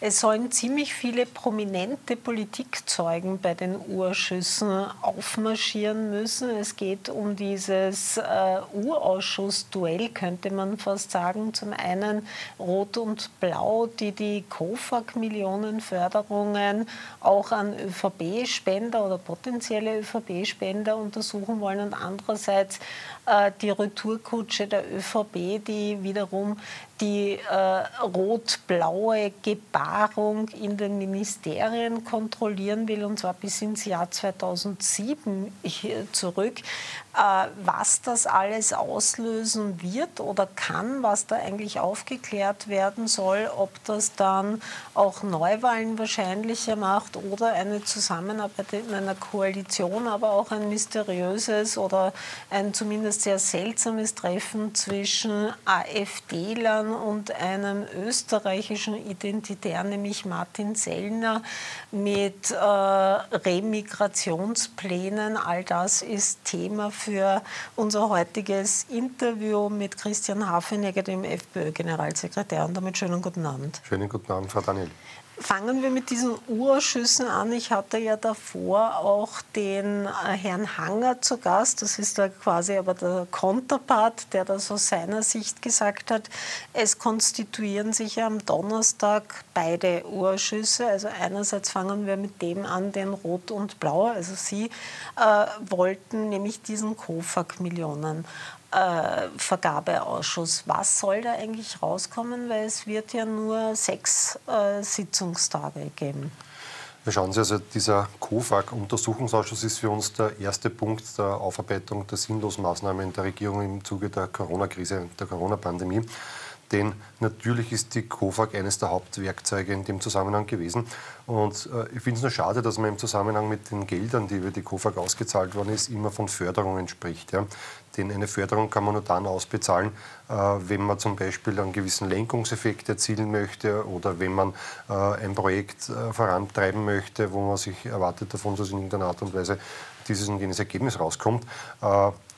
Es sollen ziemlich viele prominente Politikzeugen bei den Urschüssen aufmarschieren müssen. Es geht um dieses äh, Urausschussduell, könnte man fast sagen. Zum einen Rot und Blau, die die KOFAG-Millionenförderungen auch an ÖVP-Spender oder potenzielle ÖVP-Spender untersuchen wollen und andererseits äh, die Retourkutsche der ÖVP, die wiederum die äh, rot-blaue Gebarung in den Ministerien kontrollieren will, und zwar bis ins Jahr 2007 zurück. Äh, was das alles auslösen wird oder kann, was da eigentlich aufgeklärt werden soll, ob das dann auch Neuwahlen wahrscheinlicher macht oder eine Zusammenarbeit in einer Koalition, aber auch ein mysteriöses oder ein zumindest sehr seltsames Treffen zwischen AfD-Lern und einem österreichischen Identitär, nämlich Martin Sellner, mit äh, Remigrationsplänen. All das ist Thema für für unser heutiges Interview mit Christian Hafenegger, dem FPÖ-Generalsekretär. Und damit schönen guten Abend. Schönen guten Abend, Frau Daniel. Fangen wir mit diesen Urausschüssen an. Ich hatte ja davor auch den äh, Herrn Hanger zu Gast. Das ist da quasi aber der Konterpart, der das aus seiner Sicht gesagt hat, es konstituieren sich am Donnerstag beide Urausschüsse. Also einerseits fangen wir mit dem an, den Rot und Blau. Also Sie äh, wollten nämlich diesen KOFAG-Millionen äh, Vergabeausschuss. Was soll da eigentlich rauskommen? Weil es wird ja nur sechs äh, Sitzungstage geben. Ja, schauen Sie, also dieser COFAG-Untersuchungsausschuss ist für uns der erste Punkt der Aufarbeitung der sinnlosen Maßnahmen der Regierung im Zuge der Corona-Krise, der Corona-Pandemie. Denn natürlich ist die COFAG eines der Hauptwerkzeuge in dem Zusammenhang gewesen. Und äh, ich finde es nur schade, dass man im Zusammenhang mit den Geldern, die über die COFAG ausgezahlt worden ist, immer von Förderungen spricht. Ja. Denn eine Förderung kann man nur dann ausbezahlen, äh, wenn man zum Beispiel einen gewissen Lenkungseffekt erzielen möchte oder wenn man äh, ein Projekt äh, vorantreiben möchte, wo man sich erwartet davon, dass in irgendeiner Art und Weise dieses und jenes Ergebnis rauskommt.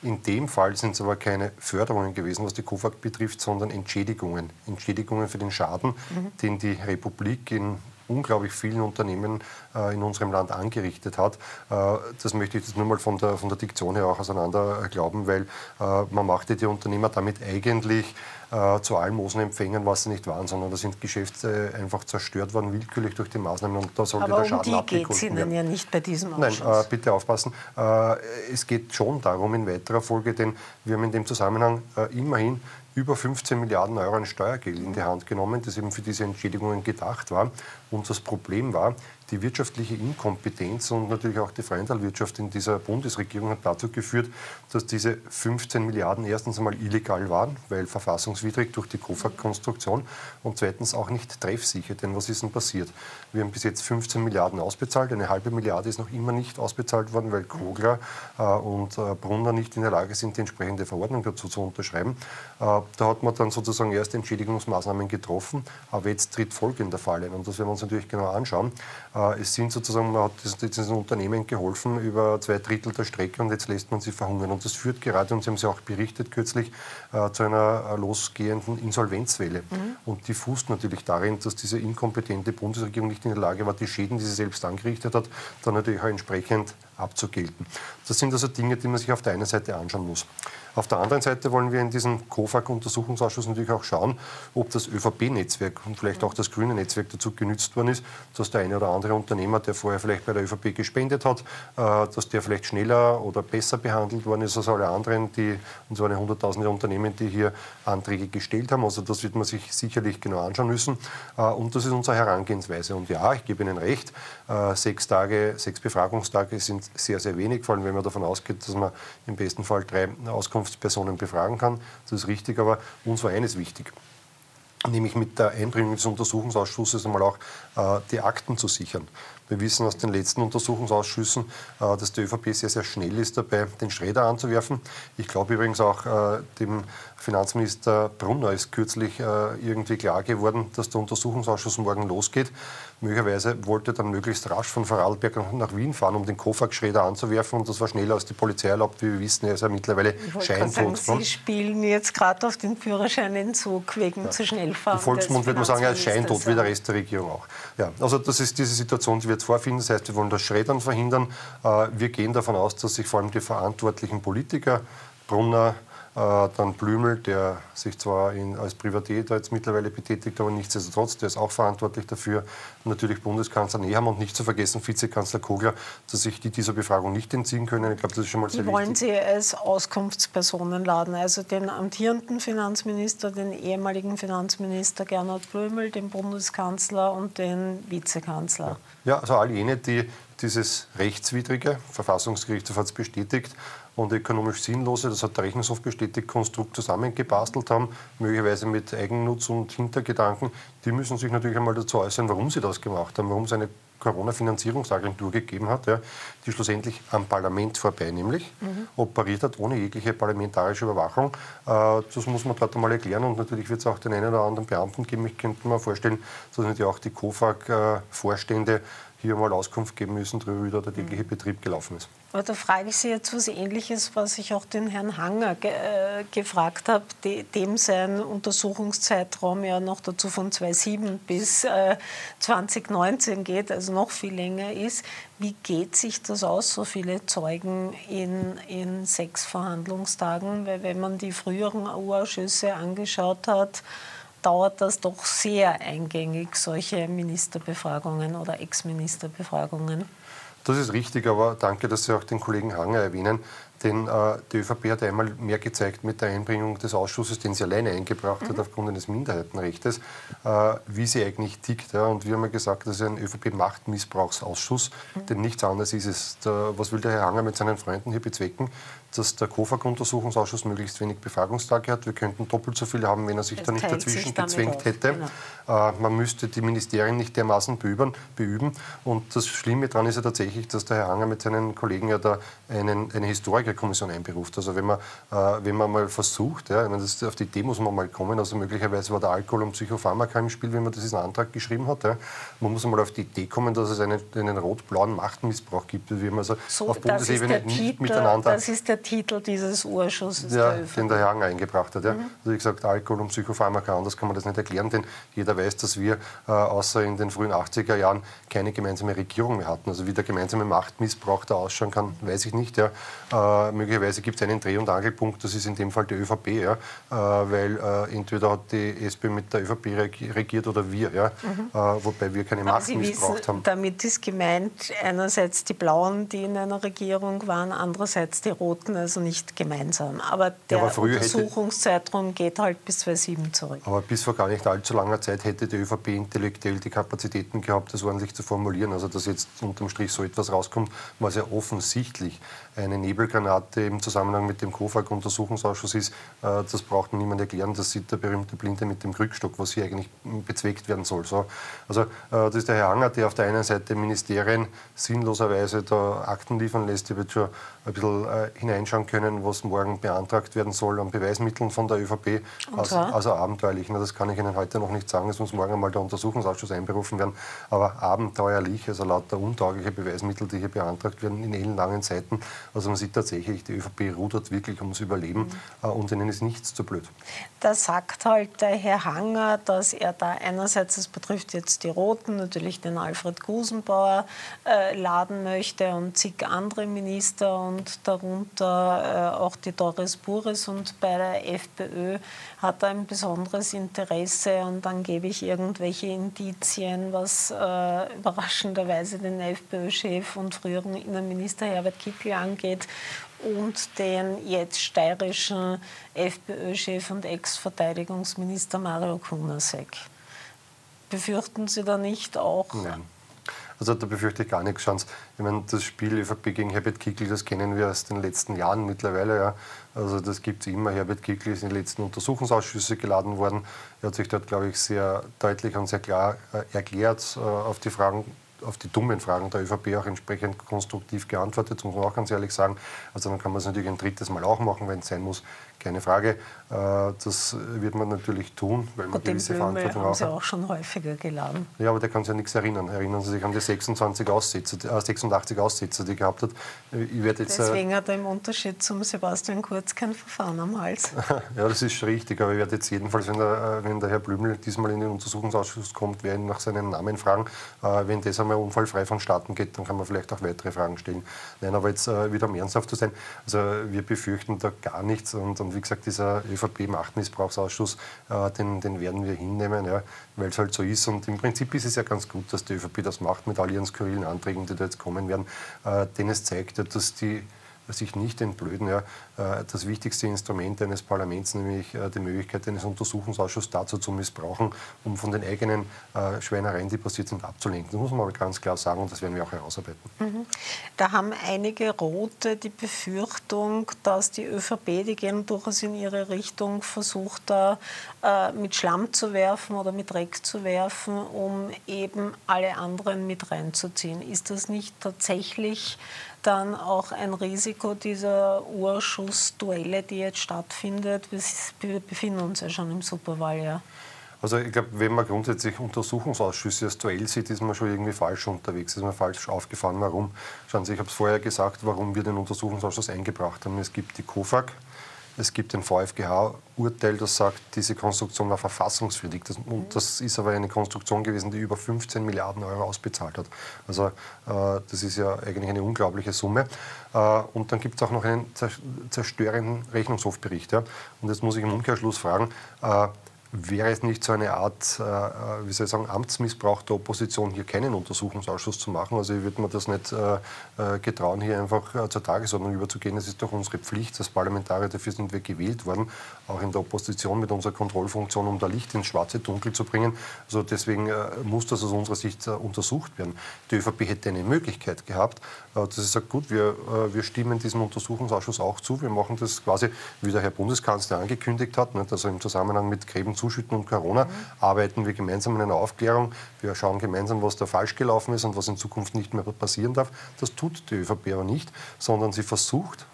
In dem Fall sind es aber keine Förderungen gewesen, was die KOFAG betrifft, sondern Entschädigungen. Entschädigungen für den Schaden, mhm. den die Republik in unglaublich vielen Unternehmen äh, in unserem Land angerichtet hat. Äh, das möchte ich jetzt nur mal von der, von der Diktion her auch auseinander glauben, weil äh, man machte die Unternehmer damit eigentlich äh, zu Almosenempfängern, was sie nicht waren, sondern da sind Geschäfte einfach zerstört worden, willkürlich durch die Maßnahmen und da sollte Aber der Schaden um die geht es Ihnen ja nicht bei diesem Ausschuss. Nein, äh, bitte aufpassen. Äh, es geht schon darum in weiterer Folge, denn wir haben in dem Zusammenhang äh, immerhin über 15 Milliarden Euro an Steuergeld in die Hand genommen, das eben für diese Entschädigungen gedacht war. Und das Problem war, die wirtschaftliche Inkompetenz und natürlich auch die Freihandelwirtschaft in dieser Bundesregierung hat dazu geführt, dass diese 15 Milliarden erstens einmal illegal waren, weil verfassungswidrig durch die KOFAG-Konstruktion und zweitens auch nicht treffsicher. Denn was ist denn passiert? Wir haben bis jetzt 15 Milliarden ausbezahlt, eine halbe Milliarde ist noch immer nicht ausbezahlt worden, weil Kogler äh, und äh, Brunner nicht in der Lage sind, die entsprechende Verordnung dazu zu unterschreiben. Äh, da hat man dann sozusagen erste Entschädigungsmaßnahmen getroffen, aber jetzt tritt folgender Fall ein und das werden wir uns natürlich genau anschauen. Äh, es sind sozusagen, man hat diesen Unternehmen geholfen über zwei Drittel der Strecke und jetzt lässt man sie verhungern. Und das führt gerade, und Sie haben es ja auch berichtet kürzlich, äh, zu einer äh, losgehenden Insolvenzwelle. Mhm. Und die fußt natürlich darin, dass diese inkompetente Bundesregierung nicht in der Lage war, die Schäden, die sie selbst angerichtet hat, dann natürlich auch entsprechend abzugelten. Das sind also Dinge, die man sich auf der einen Seite anschauen muss. Auf der anderen Seite wollen wir in diesem COFAG-Untersuchungsausschuss natürlich auch schauen, ob das ÖVP-Netzwerk und vielleicht auch das grüne Netzwerk dazu genützt worden ist, dass der eine oder andere Unternehmer, der vorher vielleicht bei der ÖVP gespendet hat, äh, dass der vielleicht schneller oder besser behandelt worden ist als alle anderen, die, und zwar eine hunderttausende Unternehmen, die hier Anträge gestellt haben. Also das wird man sich sicherlich genau anschauen müssen. Äh, und das ist unsere Herangehensweise. Und ja, ich gebe Ihnen recht, äh, sechs Tage, sechs Befragungstage sind sehr, sehr wenig, vor allem wenn man davon ausgeht, dass man im besten Fall drei Auskunfts Herkunftspersonen befragen kann. Das ist richtig, aber uns war eines wichtig nämlich mit der Einbringung des Untersuchungsausschusses einmal auch äh, die Akten zu sichern. Wir wissen aus den letzten Untersuchungsausschüssen, äh, dass die ÖVP sehr, sehr schnell ist dabei, den Sträder anzuwerfen. Ich glaube übrigens auch, äh, dem Finanzminister Brunner ist kürzlich äh, irgendwie klar geworden, dass der Untersuchungsausschuss morgen losgeht. Möglicherweise wollte dann möglichst rasch von Vorarlberg nach Wien fahren, um den Kofak-Schredder anzuwerfen. Und das war schneller als die Polizei erlaubt. Wie wir wissen, er ist ja mittlerweile scheintot. Sagen, Sie spielen jetzt gerade auf den Führerscheinentzug wegen ja. zu schnell fahren. Im Volksmund würde man sagen, er ist scheintot, wie der Rest der Regierung auch. Ja, also das ist diese Situation, die wir jetzt vorfinden. Das heißt, wir wollen das Schreddern verhindern. Äh, wir gehen davon aus, dass sich vor allem die verantwortlichen Politiker, Brunner, dann Blümel, der sich zwar in, als Privatier jetzt mittlerweile betätigt, aber nichtsdestotrotz, der ist auch verantwortlich dafür. natürlich Bundeskanzler Nehammer und nicht zu vergessen Vizekanzler Kogler, dass sich die dieser Befragung nicht entziehen können. Ich glaube, das ist schon mal sehr Wie wollen Sie als Auskunftspersonen laden? Also den amtierenden Finanzminister, den ehemaligen Finanzminister Gernot Blümel, den Bundeskanzler und den Vizekanzler? Ja, also all jene, die dieses rechtswidrige, Verfassungsgerichtshof hat es bestätigt, und ökonomisch sinnlose, das hat der Rechnungshof bestätigt, Konstrukt zusammengebastelt haben, möglicherweise mit Eigennutz und Hintergedanken, die müssen sich natürlich einmal dazu äußern, warum sie das gemacht haben, warum es eine Corona-Finanzierungsagentur gegeben hat, ja, die schlussendlich am Parlament vorbei nämlich mhm. operiert hat, ohne jegliche parlamentarische Überwachung. Äh, das muss man dort einmal erklären und natürlich wird es auch den einen oder anderen Beamten geben. Ich könnte mir vorstellen, dass natürlich auch die COFAG-Vorstände hier mal Auskunft geben müssen darüber, wie der tägliche Betrieb gelaufen ist. Aber da frage ich Sie jetzt was Ähnliches, was ich auch den Herrn Hanger ge äh, gefragt habe, de dem sein Untersuchungszeitraum ja noch dazu von 2007 bis äh, 2019 geht, also noch viel länger ist. Wie geht sich das aus, so viele Zeugen in, in sechs Verhandlungstagen? Weil wenn man die früheren U-Ausschüsse angeschaut hat, dauert das doch sehr eingängig, solche Ministerbefragungen oder Ex-Ministerbefragungen. Das ist richtig, aber danke, dass Sie auch den Kollegen Hanger erwähnen. Denn äh, die ÖVP hat einmal mehr gezeigt mit der Einbringung des Ausschusses, den sie alleine eingebracht mhm. hat aufgrund eines Minderheitenrechts, äh, wie sie eigentlich tickt. Ja. Und wir haben ja gesagt, das ist ein ÖVP-Machtmissbrauchsausschuss, mhm. denn nichts anderes ist es. Da, was will der Herr Hanger mit seinen Freunden hier bezwecken? Dass der KOFAG-Untersuchungsausschuss möglichst wenig Befragungstage hat. Wir könnten doppelt so viele haben, wenn er sich es da nicht dazwischen gezwängt hätte. Genau. Äh, man müsste die Ministerien nicht dermaßen beüben, beüben. Und das Schlimme daran ist ja tatsächlich, dass der Herr Hanger mit seinen Kollegen ja da einen, eine Historikerkommission einberuft. Also wenn man, äh, wenn man mal versucht, ja, meine, das, auf die Idee muss man mal kommen, also möglicherweise war der Alkohol und Psychopharmaka im Spiel, wenn man diesen Antrag geschrieben hat. Ja. Man muss mal auf die Idee kommen, dass es einen, einen rot-blauen Machtmissbrauch gibt, wie man also so, auf Bundesebene nicht Titel, miteinander... Das ist der Titel dieses Urschusses. Ja, der den der Herr eingebracht hat. Ja. Mhm. Also wie gesagt, Alkohol und Psychopharmaka, anders kann man das nicht erklären, denn jeder weiß, dass wir äh, außer in den frühen 80er Jahren keine gemeinsame Regierung mehr hatten. Also wie der gemeinsame Machtmissbrauch da ausschauen kann, weiß ich nicht. Ja. Äh, möglicherweise gibt es einen Dreh- und Angelpunkt, das ist in dem Fall die ÖVP, ja, äh, weil äh, entweder hat die SP mit der ÖVP regiert oder wir, ja, mhm. Äh, wobei wir keine Macht missbraucht haben. Damit ist gemeint einerseits die Blauen, die in einer Regierung waren, andererseits die Roten, also nicht gemeinsam. Aber der ja, aber Untersuchungszeitraum geht halt bis 2007 zurück. Aber bis vor gar nicht allzu langer Zeit hätte die ÖVP intellektuell die Kapazitäten gehabt, das ordentlich zu formulieren. Also dass jetzt unterm Strich so etwas rauskommt, was ja offensichtlich eine Nebelgranate im Zusammenhang mit dem KOFAG-Untersuchungsausschuss ist, äh, das braucht niemand erklären. Das sieht der berühmte Blinde mit dem Krückstock, was hier eigentlich bezweckt werden soll. So. Also äh, das ist der Herr Anger, der auf der einen Seite Ministerien sinnloserweise da Akten liefern lässt. Ich wird schon ein bisschen äh, hineinschauen können, was morgen beantragt werden soll an Beweismitteln von der ÖVP. Also, also, abenteuerlich. Na, das kann ich Ihnen heute noch nicht sagen. Es muss morgen einmal der Untersuchungsausschuss einberufen werden. Aber abenteuerlich, also lauter untaugliche Beweismittel, die hier beantragt werden, in ellenlangen Seiten. Also man sieht tatsächlich, die ÖVP rudert wirklich ums Überleben mhm. und ihnen ist nichts zu blöd. Da sagt halt der Herr Hanger, dass er da einerseits, das betrifft jetzt die Roten, natürlich den Alfred Gusenbauer äh, laden möchte und zig andere Minister und darunter äh, auch die Doris Bures und bei der FPÖ hat er ein besonderes Interesse und dann gebe ich irgendwelche Indizien, was äh, überraschenderweise den FPÖ-Chef und früheren Innenminister Herbert Kickl angeht und den jetzt steirischen FPÖ-Chef und Ex-Verteidigungsminister Mario Kunasek. Befürchten Sie da nicht auch? Nein. Also da befürchte ich gar nichts. Schauen ich meine, das Spiel ÖVP gegen Herbert Kickl, das kennen wir aus den letzten Jahren mittlerweile. Ja. Also das gibt es immer. Herbert Kickl ist in den letzten Untersuchungsausschüsse geladen worden. Er hat sich dort, glaube ich, sehr deutlich und sehr klar äh, erklärt äh, auf die Fragen auf die dummen Fragen der ÖVP auch entsprechend konstruktiv geantwortet, muss man auch ganz ehrlich sagen. Also dann kann man es natürlich ein drittes Mal auch machen, wenn es sein muss keine Frage. Äh, das wird man natürlich tun, weil man Gut, gewisse Verantwortung haben Sie auch schon häufiger geladen. Ja, aber der kann sich ja nichts erinnern. Erinnern Sie sich an die 26 Aussätze, äh, 86 Aussätze, die er gehabt hat. Ich jetzt, äh, Deswegen hat er im Unterschied zum Sebastian Kurz kein Verfahren am Hals. ja, das ist schon richtig. Aber ich werde jetzt jedenfalls, wenn der, äh, wenn der Herr Blümel diesmal in den Untersuchungsausschuss kommt, werde ihn nach seinem Namen fragen. Wenn das einmal unfallfrei vonstatten geht, dann kann man vielleicht auch weitere Fragen stellen. Nein, aber jetzt äh, wieder um ernsthaft zu sein. Also wir befürchten da gar nichts und, und wie gesagt, dieser ÖVP-Machtmissbrauchsausschuss, äh, den, den, werden wir hinnehmen, ja, weil es halt so ist. Und im Prinzip ist es ja ganz gut, dass die ÖVP das macht mit all ihren skurrilen Anträgen, die da jetzt kommen werden. Äh, denn es zeigt dass die sich nicht entblöden. Ja, äh, das wichtigste Instrument eines Parlaments, nämlich äh, die Möglichkeit eines Untersuchungsausschusses dazu zu missbrauchen, um von den eigenen äh, Schweinereien, die passiert sind, abzulenken. Das muss man aber ganz klar sagen und das werden wir auch herausarbeiten. Mhm. Da haben einige Rote die Befürchtung, dass die ÖVP, die gehen durchaus in ihre Richtung, versucht, da mit Schlamm zu werfen oder mit Dreck zu werfen, um eben alle anderen mit reinzuziehen. Ist das nicht tatsächlich dann auch ein Risiko dieser Urschussduelle, die jetzt stattfindet. Wir befinden uns ja schon im Superwahljahr. Also ich glaube, wenn man grundsätzlich Untersuchungsausschüsse als Duell sieht, ist man schon irgendwie falsch unterwegs, ist man falsch aufgefahren. Warum? Schauen Sie, ich habe es vorher gesagt, warum wir den Untersuchungsausschuss eingebracht haben. Es gibt die KOFAG, es gibt ein VfGH-Urteil, das sagt, diese Konstruktion war verfassungswidrig. Das, und das ist aber eine Konstruktion gewesen, die über 15 Milliarden Euro ausbezahlt hat. Also äh, das ist ja eigentlich eine unglaubliche Summe. Äh, und dann gibt es auch noch einen zerstörenden Rechnungshofbericht. Ja. Und jetzt muss ich im Umkehrschluss fragen, äh, Wäre es nicht so eine Art, äh, äh, wie soll ich sagen, Amtsmissbrauch der Opposition, hier keinen Untersuchungsausschuss zu machen? Also ich würde mir das nicht äh, äh, getrauen, hier einfach äh, zur Tagesordnung überzugehen. Es ist doch unsere Pflicht als Parlamentarier, dafür sind wir gewählt worden, auch in der Opposition mit unserer Kontrollfunktion, um da Licht ins schwarze Dunkel zu bringen. Also deswegen äh, muss das aus unserer Sicht untersucht werden. Die ÖVP hätte eine Möglichkeit gehabt, dass sie sagt, gut, wir, wir stimmen diesem Untersuchungsausschuss auch zu. Wir machen das quasi, wie der Herr Bundeskanzler angekündigt hat, nicht? also im Zusammenhang mit Gräben Zuschütten und Corona, arbeiten wir gemeinsam an einer Aufklärung. Wir schauen gemeinsam, was da falsch gelaufen ist und was in Zukunft nicht mehr passieren darf. Das tut die ÖVP aber nicht, sondern sie versucht,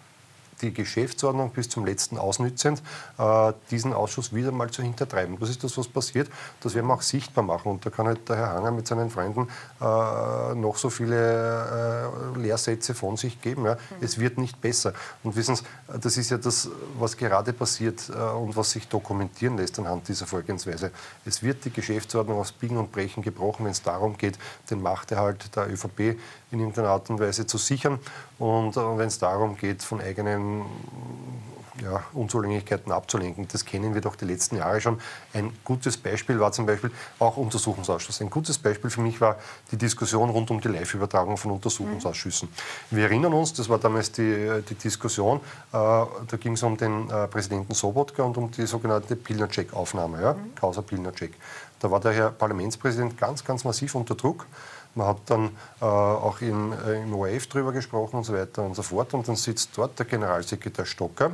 die Geschäftsordnung bis zum letzten ausnützend, äh, diesen Ausschuss wieder mal zu hintertreiben. Das ist das, was passiert. Das werden wir auch sichtbar machen. Und da kann halt der Herr Hanger mit seinen Freunden äh, noch so viele äh, Lehrsätze von sich geben. Ja. Mhm. Es wird nicht besser. Und wissen Sie, das ist ja das, was gerade passiert äh, und was sich dokumentieren lässt anhand dieser Vorgehensweise. Es wird die Geschäftsordnung aus Biegen und Brechen gebrochen, wenn es darum geht, den Machterhalt der ÖVP in irgendeiner Art und Weise zu sichern. Und äh, wenn es darum geht, von eigenen ja, Unzulänglichkeiten abzulenken. Das kennen wir doch die letzten Jahre schon. Ein gutes Beispiel war zum Beispiel auch Untersuchungsausschuss. Ein gutes Beispiel für mich war die Diskussion rund um die Live-Übertragung von Untersuchungsausschüssen. Mhm. Wir erinnern uns, das war damals die, die Diskussion, äh, da ging es um den äh, Präsidenten Sobotka und um die sogenannte Pilnacek-Aufnahme, ja, mhm. Causa Pilnacek. Da war der Herr Parlamentspräsident ganz, ganz massiv unter Druck. Man hat dann äh, auch im, äh, im ORF drüber gesprochen und so weiter und so fort. Und dann sitzt dort der Generalsekretär Stocker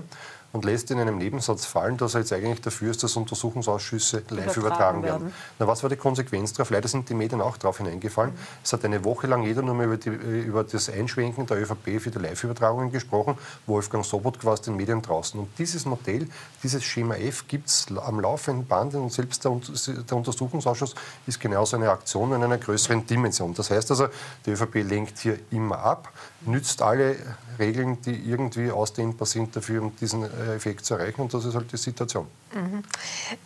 und lässt in einem Nebensatz fallen, dass er jetzt eigentlich dafür ist, dass Untersuchungsausschüsse live übertragen, übertragen werden. werden. Na, was war die Konsequenz darauf? Leider sind die Medien auch darauf hineingefallen. Mhm. Es hat eine Woche lang jeder nur mehr über, die, über das Einschwenken der ÖVP für die Live-Übertragungen gesprochen. Wolfgang Sobot war aus den Medien draußen. Und dieses Modell, dieses Schema F gibt es am laufenden Band und selbst der, der Untersuchungsausschuss ist genauso eine Aktion in einer größeren Dimension. Das heißt also, die ÖVP lenkt hier immer ab, nützt alle Regeln, die irgendwie ausdehnbar sind dafür, um diesen äh, Effekt zu erreichen. Und das ist halt die Situation. Mhm.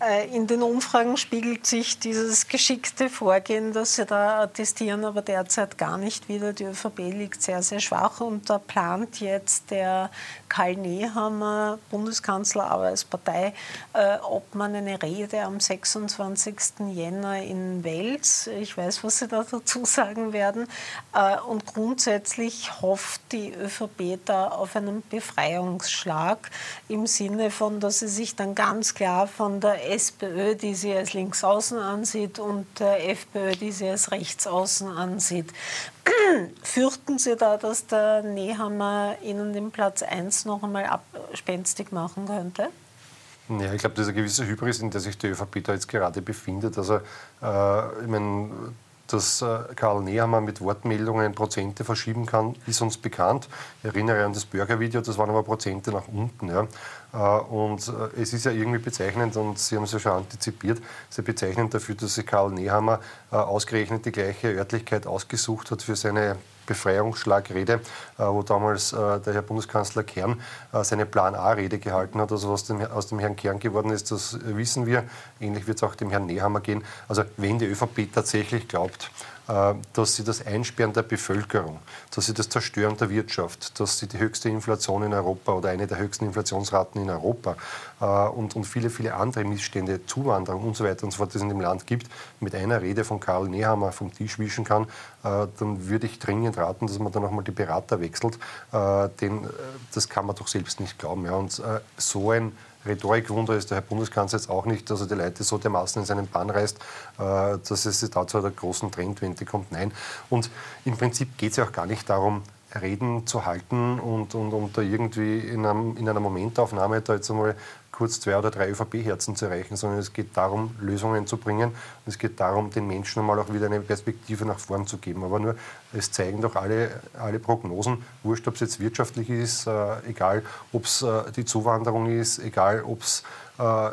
Äh, in den Umfragen spiegelt sich dieses geschickte Vorgehen, das Sie da attestieren, aber derzeit gar nicht wieder. Die ÖVP liegt sehr, sehr schwach und da plant jetzt der Karl Nehammer, Bundeskanzler, aber als Partei, äh, ob man eine Rede am 26. Jänner in Wels, ich weiß, was Sie da dazu sagen werden, und grundsätzlich hofft die ÖVP, später auf einen Befreiungsschlag im Sinne von, dass sie sich dann ganz klar von der SPÖ, die sie als Linksaußen ansieht, und der FPÖ, die sie als Rechtsaußen ansieht. Fürchten Sie da, dass der Nehammer Ihnen den Platz 1 noch einmal abspenstig machen könnte? Ja, ich glaube, das ist eine gewisse Hybris, in der sich die ÖVP da jetzt gerade befindet. Also, äh, ich meine, dass äh, Karl Nehammer mit Wortmeldungen Prozente verschieben kann, ist uns bekannt. Ich erinnere an das Bürgervideo, das waren aber Prozente nach unten. Ja. Äh, und äh, es ist ja irgendwie bezeichnend, und Sie haben es ja schon antizipiert, sehr bezeichnend dafür, dass sich Karl Nehammer ausgerechnet die gleiche Örtlichkeit ausgesucht hat für seine Befreiungsschlagrede, wo damals der Herr Bundeskanzler Kern seine Plan A-Rede gehalten hat. Also was dem, aus dem Herrn Kern geworden ist, das wissen wir. Ähnlich wird es auch dem Herrn Nehammer gehen. Also wenn die ÖVP tatsächlich glaubt, äh, dass sie das Einsperren der Bevölkerung, dass sie das Zerstören der Wirtschaft, dass sie die höchste Inflation in Europa oder eine der höchsten Inflationsraten in Europa äh, und, und viele, viele andere Missstände, Zuwanderung und so weiter und so fort, die es in dem Land gibt, mit einer Rede von Karl Nehammer vom Tisch wischen kann, äh, dann würde ich dringend raten, dass man dann nochmal die Berater wechselt. Denn das kann man doch selbst nicht glauben. Und so ein Rhetorikwunder ist der Herr Bundeskanzler jetzt auch nicht, dass er die Leute so dermaßen in seinen Bann reißt, äh, dass es da zu einer großen Trendwende kommt. Nein. Und im Prinzip geht es ja auch gar nicht darum, Reden zu halten und, und, und da irgendwie in, einem, in einer Momentaufnahme da jetzt einmal kurz zwei oder drei ÖVP-Herzen zu erreichen, sondern es geht darum, Lösungen zu bringen. Und es geht darum, den Menschen einmal auch wieder eine Perspektive nach vorn zu geben. Aber nur, es zeigen doch alle, alle Prognosen, wurscht, ob es jetzt wirtschaftlich ist, äh, egal ob es äh, die Zuwanderung ist, egal ob es äh,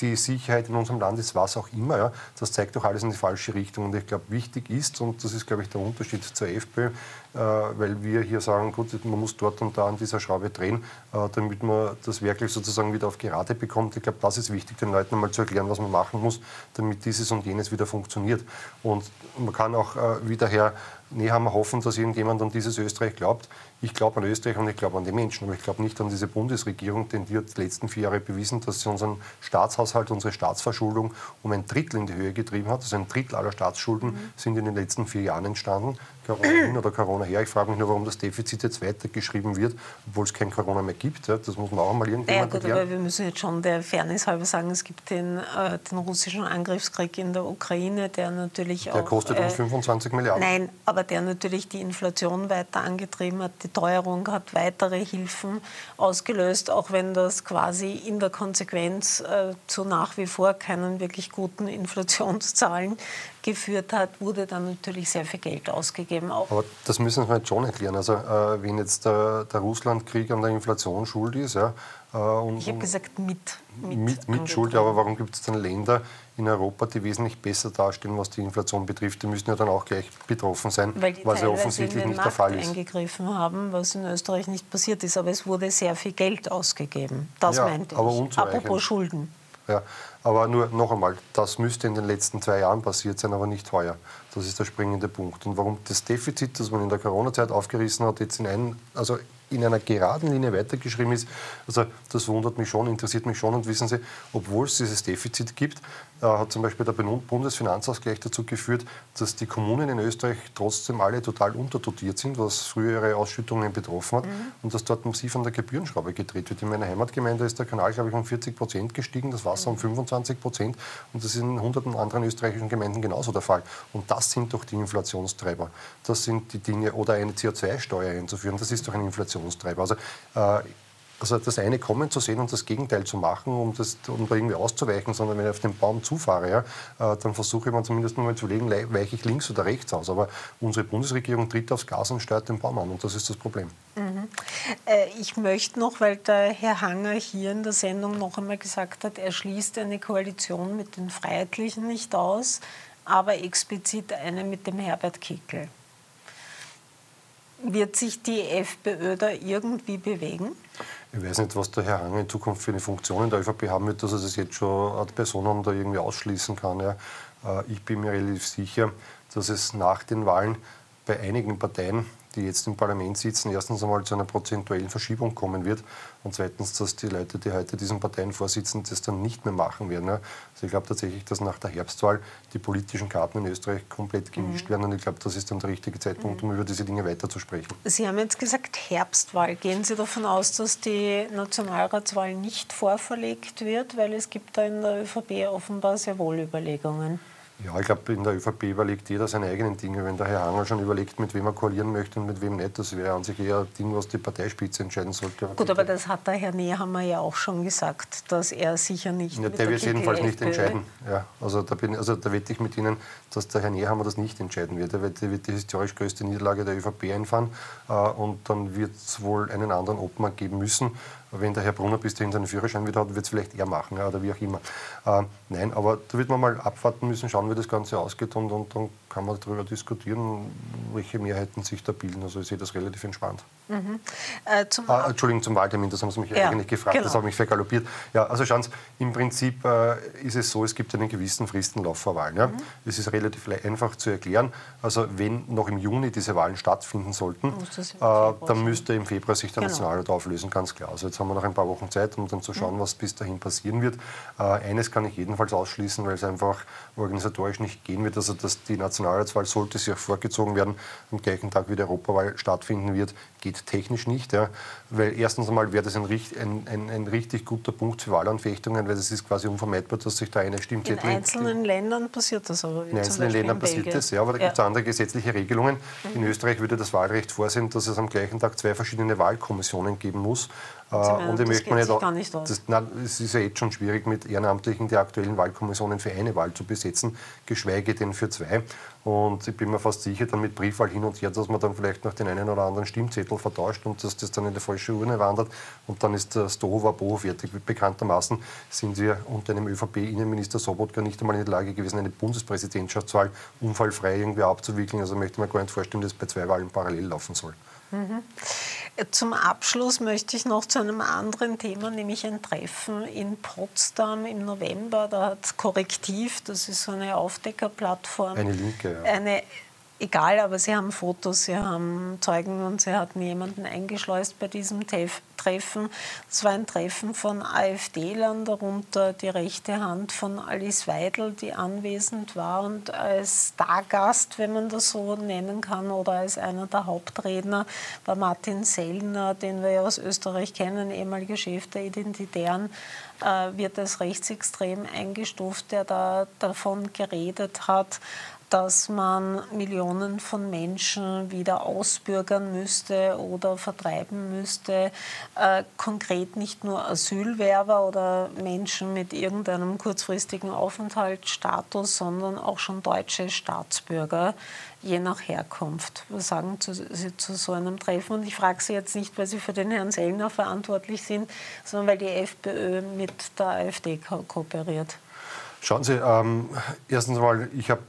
die Sicherheit in unserem Land ist, was auch immer. Ja, das zeigt doch alles in die falsche Richtung. Und ich glaube, wichtig ist, und das ist, glaube ich, der Unterschied zur FPÖ, äh, weil wir hier sagen, gut, man muss dort und da an dieser Schraube drehen, äh, damit man das wirklich sozusagen wieder auf Gerade bekommt. Ich glaube, das ist wichtig, den Leuten einmal zu erklären, was man machen muss, damit dieses und jenes wieder funktioniert. Und man kann auch äh, wieder her Nehammer hoffen, dass irgendjemand an dieses Österreich glaubt. Ich glaube an Österreich und ich glaube an die Menschen, aber ich glaube nicht an diese Bundesregierung, denn die hat die letzten vier Jahre bewiesen, dass sie unseren Staatshaushalt, unsere Staatsverschuldung um ein Drittel in die Höhe getrieben hat. Also ein Drittel aller Staatsschulden mhm. sind in den letzten vier Jahren entstanden. Corona hin oder Corona her. Ich frage mich nur, warum das Defizit jetzt weitergeschrieben wird, obwohl es kein Corona mehr gibt. Das muss man auch mal irgendwie naja, gut, erklären. aber wir müssen jetzt schon der Fairness halber sagen, es gibt den, äh, den russischen Angriffskrieg in der Ukraine, der natürlich der auch... Der kostet uns 25 äh, Milliarden. Nein, aber der natürlich die Inflation weiter angetrieben hat. Die Teuerung hat weitere Hilfen ausgelöst, auch wenn das quasi in der Konsequenz äh, zu nach wie vor keinen wirklich guten Inflationszahlen geführt hat, wurde dann natürlich sehr viel Geld ausgegeben. Auch. Aber das müssen wir jetzt schon erklären. Also äh, wenn jetzt der, der Russlandkrieg an der Inflation schuld ist, ja, äh, und, ich habe gesagt mit. Mit, mit, mit Schuld, aber warum gibt es dann Länder in Europa, die wesentlich besser dastehen, was die Inflation betrifft? Die müssen ja dann auch gleich betroffen sein, was ja offensichtlich nicht Markt der Fall ist. eingegriffen haben, was in Österreich nicht passiert ist. Aber es wurde sehr viel Geld ausgegeben. Das ja, meinte ich. Apropos Schulden. Ja, aber nur noch einmal, das müsste in den letzten zwei Jahren passiert sein, aber nicht heuer. Das ist der springende Punkt. Und warum das Defizit, das man in der Corona-Zeit aufgerissen hat, jetzt in einen, also in einer geraden Linie weitergeschrieben ist, also das wundert mich schon, interessiert mich schon. Und wissen Sie, obwohl es dieses Defizit gibt, äh, hat zum Beispiel der Bundesfinanzausgleich dazu geführt, dass die Kommunen in Österreich trotzdem alle total unterdotiert sind, was frühere Ausschüttungen betroffen hat mhm. und dass dort massiv an der Gebührenschraube gedreht wird. In meiner Heimatgemeinde ist der Kanal, glaube ich, um 40 Prozent gestiegen, das Wasser um 25 Prozent und das ist in hunderten anderen österreichischen Gemeinden genauso der Fall. Und das sind doch die Inflationstreiber. Das sind die Dinge, oder eine CO2-Steuer einzuführen, das ist doch ein Inflationstreiber. Also äh, also das eine kommen zu sehen und das Gegenteil zu machen, um, das, um da irgendwie auszuweichen, sondern wenn ich auf den Baum zufahre, ja, äh, dann versuche ich mir zumindest mal zu legen, weiche ich links oder rechts aus. Aber unsere Bundesregierung tritt aufs Gas und steuert den Baum an und das ist das Problem. Mhm. Äh, ich möchte noch, weil der Herr Hanger hier in der Sendung noch einmal gesagt hat, er schließt eine Koalition mit den Freiheitlichen nicht aus, aber explizit eine mit dem Herbert Kickel. Wird sich die FPÖ da irgendwie bewegen? Ich weiß nicht, was der Herr Hang in Zukunft für eine Funktion in der ÖVP haben wird, dass er das jetzt schon als Personen da irgendwie ausschließen kann. Ja. Äh, ich bin mir relativ sicher, dass es nach den Wahlen bei einigen Parteien die jetzt im Parlament sitzen, erstens einmal zu einer prozentuellen Verschiebung kommen wird und zweitens, dass die Leute, die heute diesen Parteien vorsitzen, das dann nicht mehr machen werden. Also ich glaube tatsächlich, dass nach der Herbstwahl die politischen Karten in Österreich komplett gemischt mhm. werden und ich glaube, das ist dann der richtige Zeitpunkt, um über diese Dinge weiterzusprechen. Sie haben jetzt gesagt Herbstwahl. Gehen Sie davon aus, dass die Nationalratswahl nicht vorverlegt wird, weil es gibt da in der ÖVP offenbar sehr wohl Überlegungen? Ja, ich glaube, in der ÖVP überlegt jeder seine eigenen Dinge. Wenn der Herr Hanger schon überlegt, mit wem er koalieren möchte und mit wem nicht, das wäre an sich eher ein Ding, was die Parteispitze entscheiden sollte. Gut, aber das hat der Herr Nehammer ja auch schon gesagt, dass er sicher nicht. Ja, der wird es jedenfalls nicht entscheiden. Ja, also, da bin, also da wette ich mit Ihnen, dass der Herr Nehammer das nicht entscheiden wird. Er wird, wird die historisch größte Niederlage der ÖVP einfahren äh, und dann wird es wohl einen anderen Obmann geben müssen wenn der Herr Brunner bis dahin seinen Führerschein wieder hat, wird es vielleicht er machen ja, oder wie auch immer. Äh, nein, aber da wird man mal abwarten müssen, schauen, wie das Ganze ausgeht und, und dann kann man darüber diskutieren, welche Mehrheiten sich da bilden. Also ich sehe das relativ entspannt. Mhm. Äh, zum ah, Entschuldigung, zum Wahltermin, das haben Sie mich ja, eigentlich gefragt, genau. das hat mich vergaloppiert. Ja, also schauen Sie, im Prinzip äh, ist es so, es gibt einen gewissen Fristenlauf vor Wahlen. Ja? Mhm. Es ist relativ einfach zu erklären. Also wenn noch im Juni diese Wahlen stattfinden sollten, äh, dann müsste im Februar sich der genau. Nationalrat auflösen, ganz klar. Also jetzt haben wir noch ein paar Wochen Zeit, um dann zu schauen, mhm. was bis dahin passieren wird. Äh, eines kann ich jedenfalls ausschließen, weil es einfach organisatorisch nicht gehen wird. Also dass die Nationalratswahl, sollte sie auch vorgezogen werden, am gleichen Tag wie die Europawahl stattfinden wird, geht technisch nicht. Ja. Weil erstens einmal wäre das ein, ein, ein, ein, richtig guter Punkt für Wahlanfechtungen, weil es ist quasi unvermeidbar, dass sich da eine Stimmzettel... In einzelnen Ländern passiert das aber. In einzelnen Ländern passiert das, ja, aber da ja. gibt es andere gesetzliche Regelungen. Mhm. In Österreich würde das Wahlrecht vorsehen, dass es am gleichen Tag zwei verschiedene Wahlkommissionen geben muss. Äh, und ich möchte nicht, gar nicht das, nein, es ist ja jetzt schon schwierig, mit Ehrenamtlichen die aktuellen Wahlkommissionen für eine Wahl zu besetzen, geschweige denn für zwei. Und ich bin mir fast sicher, dann mit Briefwahl hin und her, dass man dann vielleicht noch den einen oder anderen Stimmzettel vertauscht und dass das dann in die falsche Urne wandert. Und dann ist das Stohova-Boho fertig. Bekanntermaßen sind wir unter einem ÖVP-Innenminister Sobotka nicht einmal in der Lage gewesen, eine Bundespräsidentschaftswahl unfallfrei irgendwie abzuwickeln. Also möchte ich mir gar nicht vorstellen, dass bei zwei Wahlen parallel laufen soll. Mhm. Zum Abschluss möchte ich noch zu einem anderen Thema, nämlich ein Treffen in Potsdam im November. Da hat Korrektiv, das ist so eine Aufdeckerplattform, eine linke, ja. eine egal, aber sie haben Fotos, sie haben Zeugen und sie hatten jemanden eingeschleust bei diesem Treffen. Es war ein Treffen von AfD-Lern, darunter die rechte Hand von Alice Weidel, die anwesend war und als Stargast, wenn man das so nennen kann, oder als einer der Hauptredner war Martin Sellner, den wir ja aus Österreich kennen, ehemaliger Chef der Identitären, äh, wird als rechtsextrem eingestuft, der da davon geredet hat, dass man Millionen von Menschen wieder ausbürgern müsste oder vertreiben müsste. Äh, konkret nicht nur Asylwerber oder Menschen mit irgendeinem kurzfristigen Aufenthaltsstatus, sondern auch schon deutsche Staatsbürger, je nach Herkunft. Was sagen Sie zu so einem Treffen? Und ich frage Sie jetzt nicht, weil Sie für den Herrn Sellner verantwortlich sind, sondern weil die FPÖ mit der AfD ko kooperiert. Schauen Sie, ähm, erstens einmal, ich habe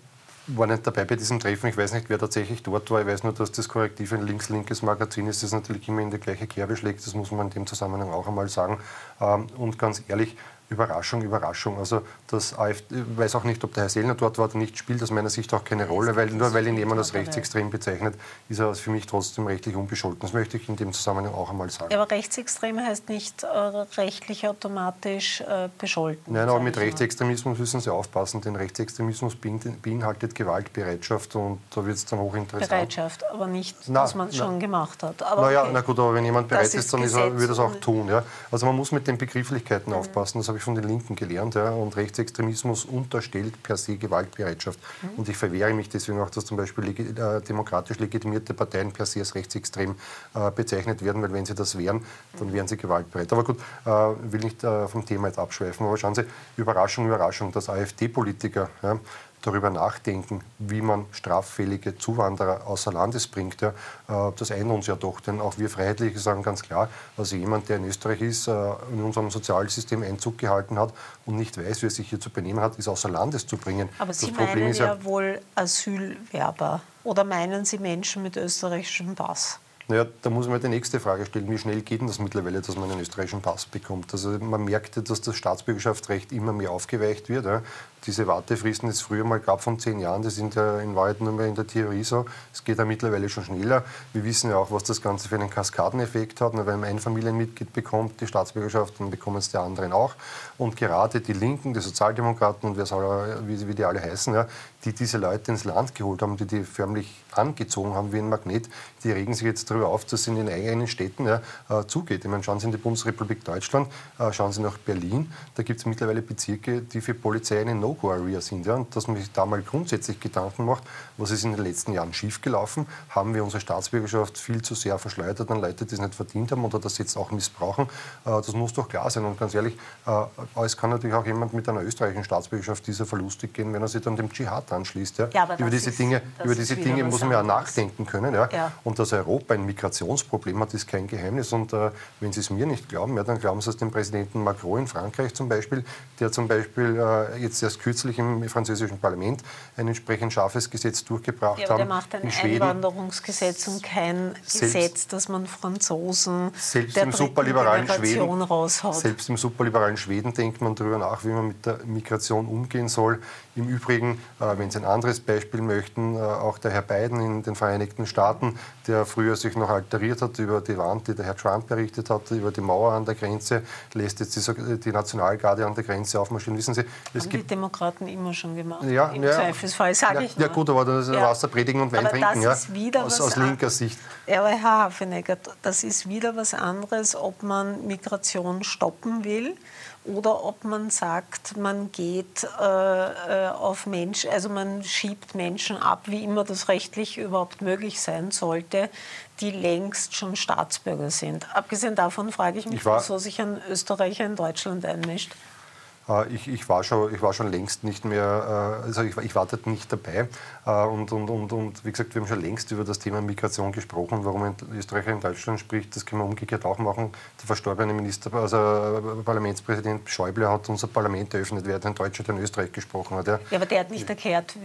war nicht dabei bei diesem Treffen. Ich weiß nicht, wer tatsächlich dort war. Ich weiß nur, dass das Korrektiv ein links-linkes Magazin ist, das natürlich immer in die gleiche Kerbe schlägt. Das muss man in dem Zusammenhang auch einmal sagen. Ähm, und ganz ehrlich, Überraschung, Überraschung. Also das AfD, ich weiß auch nicht, ob der Herr Sellner dort war oder nicht, spielt aus meiner Sicht auch keine Rolle, weil nur weil ihn jemand als rechtsextrem bezeichnet, ist er für mich trotzdem rechtlich unbescholten. Das möchte ich in dem Zusammenhang auch einmal sagen. Aber rechtsextrem heißt nicht äh, rechtlich automatisch äh, bescholten. Nein, aber mit Rechtsextremismus müssen Sie aufpassen, denn Rechtsextremismus beinhaltet Gewaltbereitschaft und da wird es dann hochinteressant. Bereitschaft, aber nicht, na, dass man es schon gemacht hat. Aber naja, okay. na gut, aber wenn jemand bereit ist, ist, dann er, wird er es auch tun. Ja? Also man muss mit den Begrifflichkeiten mhm. aufpassen. Das habe ich von den Linken gelernt. Ja, und Rechtsextremismus unterstellt per se Gewaltbereitschaft. Mhm. Und ich verwehre mich deswegen auch, dass zum Beispiel legi äh, demokratisch legitimierte Parteien per se als rechtsextrem äh, bezeichnet werden, weil wenn sie das wären, dann wären sie gewaltbereit. Aber gut, äh, will nicht äh, vom Thema jetzt abschweifen. Aber schauen Sie, Überraschung, Überraschung, dass AfD-Politiker ja, darüber nachdenken, wie man straffällige Zuwanderer außer Landes bringt. Ja, äh, das eint uns ja doch, denn auch wir Freiheitliche sagen ganz klar, also jemand, der in Österreich ist, äh, in unserem Sozialsystem Einzug gehalten hat und nicht weiß, wie er sich hier zu benehmen hat, ist außer Landes zu bringen. Aber Sie das meinen ja, ja wohl Asylwerber oder meinen Sie Menschen mit österreichischem Pass? Naja, da muss man die nächste Frage stellen, wie schnell geht denn das mittlerweile, dass man einen österreichischen Pass bekommt? Also man merkt, dass das Staatsbürgerschaftsrecht immer mehr aufgeweicht wird. Diese Wartefristen, die es früher mal gab von zehn Jahren, die sind ja in Wahrheit nur mehr in der Theorie so. Es geht ja mittlerweile schon schneller. Wir wissen ja auch, was das Ganze für einen Kaskadeneffekt hat. Wenn man ein Familienmitglied bekommt, die Staatsbürgerschaft, dann bekommen es die anderen auch. Und gerade die Linken, die Sozialdemokraten und soll, wie, wie die alle heißen, ja, die diese Leute ins Land geholt haben, die die förmlich angezogen haben wie ein Magnet, die regen sich jetzt darüber auf, dass es in den eigenen Städten ja, äh, zugeht. Ich meine, schauen Sie in die Bundesrepublik Deutschland, äh, schauen Sie nach Berlin, da gibt es mittlerweile Bezirke, die für Polizei eine no No-Go-Area sind. Ja, und dass man sich da mal grundsätzlich Gedanken macht, was ist in den letzten Jahren schiefgelaufen? Haben wir unsere Staatsbürgerschaft viel zu sehr verschleudert an Leute, die es nicht verdient haben oder das jetzt auch missbrauchen? Äh, das muss doch klar sein. Und ganz ehrlich, äh, es kann natürlich auch jemand mit einer österreichischen Staatsbürgerschaft dieser verlustig gehen, wenn er sich dann dem Dschihad anschließt. Ja? ja über diese ist, Dinge, über diese Dinge muss man ja nachdenken können. Ja? ja? Und dass Europa ein Migrationsproblem hat, ist kein Geheimnis. Und äh, wenn Sie es mir nicht glauben, ja, dann glauben Sie es dem Präsidenten Macron in Frankreich zum Beispiel, der zum Beispiel äh, jetzt erst kürzlich im französischen Parlament ein entsprechend scharfes Gesetz durchgebracht ja, hat. Der macht ein Einwanderungsgesetz und kein Gesetz, das man Franzosen selbst im superliberalen Schweden raushaut. Selbst im superliberalen Schweden denkt man darüber nach, wie man mit der Migration umgehen soll. Im Übrigen, äh, wenn Sie ein anderes Beispiel möchten, äh, auch der Herr Biden in den Vereinigten Staaten, der früher sich noch alteriert hat über die Wand, die der Herr Trump berichtet hat, über die Mauer an der Grenze, lässt jetzt die, die Nationalgarde an der Grenze aufmarschieren. Wissen Sie, es Haben gibt die Demokraten immer schon gemacht. Ja, Im ja, Zweifelsfall, sage ja, ich. Nur. Ja gut, aber das ist ja. Wasser predigen und Wein aber trinken, ja, aus, aus linker Sicht. Ja, aber Herr Hafenegger, das ist wieder was anderes, ob man Migration stoppen will oder ob man sagt, man geht äh, äh, auf Menschen, also man schiebt Menschen ab, wie immer das rechtlich überhaupt möglich sein sollte, die längst schon Staatsbürger sind. Abgesehen davon frage ich mich, ich wieso sich ein Österreicher in Deutschland einmischt. Äh, ich, ich, war schon, ich war schon längst nicht mehr, äh, also ich, ich war dort nicht dabei. Äh, und, und, und, und wie gesagt, wir haben schon längst über das Thema Migration gesprochen. Warum ein Österreicher in Deutschland spricht, das können wir umgekehrt auch machen. Der verstorbene Minister, also Parlamentspräsident Schäuble hat unser Parlament eröffnet, wer in Deutschland in Österreich gesprochen hat. Ja, ja aber der hat nicht erklärt,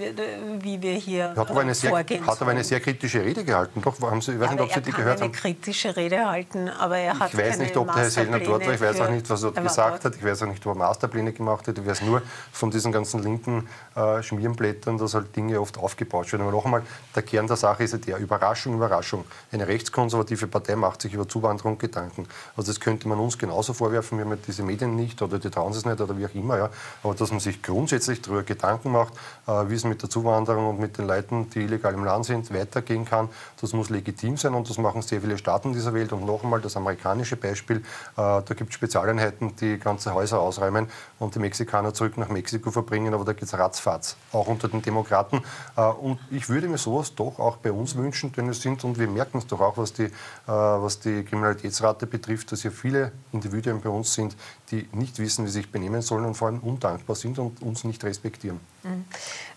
wie wir hier hat aber eine sehr, Hat aber eine sehr kritische Rede gehalten. Doch, haben Sie, ich weiß ja, nicht, ob Sie die gehört haben. eine kritische Rede halten, aber er hat Ich weiß nicht, ob der Herr Sellner dort war. Ich weiß auch nicht, was er gesagt hat. Ich weiß auch nicht, ob er Masterpläne gemacht hätte, wäre es nur von diesen ganzen linken äh, Schmierenblättern, dass halt Dinge oft aufgebaut werden. Aber noch einmal, der Kern der Sache ist ja der, Überraschung, Überraschung. Eine rechtskonservative Partei macht sich über Zuwanderung Gedanken. Also das könnte man uns genauso vorwerfen, wir haben diese Medien nicht oder die trauen es nicht oder wie auch immer. Ja. Aber dass man sich grundsätzlich darüber Gedanken macht, äh, wie es mit der Zuwanderung und mit den Leuten, die illegal im Land sind, weitergehen kann, das muss legitim sein und das machen sehr viele Staaten dieser Welt. Und noch einmal das amerikanische Beispiel, äh, da gibt es Spezialeinheiten, die ganze Häuser ausräumen und die Mexikaner zurück nach Mexiko verbringen, aber da geht es ratzfatz, auch unter den Demokraten. Äh, und ich würde mir sowas doch auch bei uns wünschen, denn es sind, und wir merken es doch auch, was die, äh, was die Kriminalitätsrate betrifft, dass hier viele Individuen bei uns sind, die nicht wissen, wie sie sich benehmen sollen und vor allem undankbar sind und uns nicht respektieren. Mhm.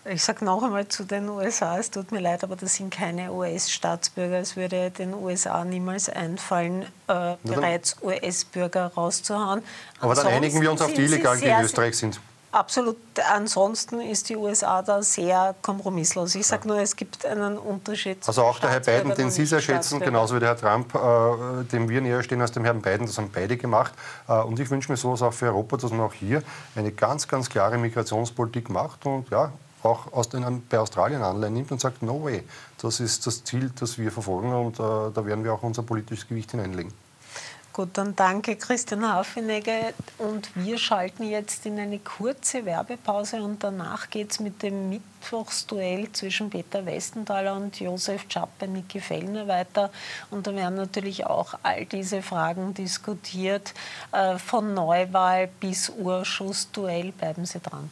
Ich sage noch einmal zu den USA, es tut mir leid, aber das sind keine US-Staatsbürger. Es würde den USA niemals einfallen, äh, bereits US-Bürger rauszuhauen. Aber dann einigen wir uns auf die Illegalen, die in Österreich sind. Absolut. Ansonsten ist die USA da sehr kompromisslos. Ich sage nur, es gibt einen Unterschied. Also auch der Herr Biden, den Sie sehr schätzen, genauso wie der Herr Trump, äh, dem wir näher stehen als dem Herrn Biden, das haben beide gemacht. Äh, und ich wünsche mir sowas auch für Europa, dass man auch hier eine ganz, ganz klare Migrationspolitik macht und ja, auch aus den, bei Australien Anleihen nimmt und sagt, no way, das ist das Ziel, das wir verfolgen und äh, da werden wir auch unser politisches Gewicht hineinlegen. Gut, dann danke Christian Hafenegger und wir schalten jetzt in eine kurze Werbepause und danach geht es mit dem Mittwochsduell zwischen Peter Westenthaler und Josef Czappe, Niki Fellner weiter und da werden natürlich auch all diese Fragen diskutiert, äh, von Neuwahl bis Urschussduell. Bleiben Sie dran.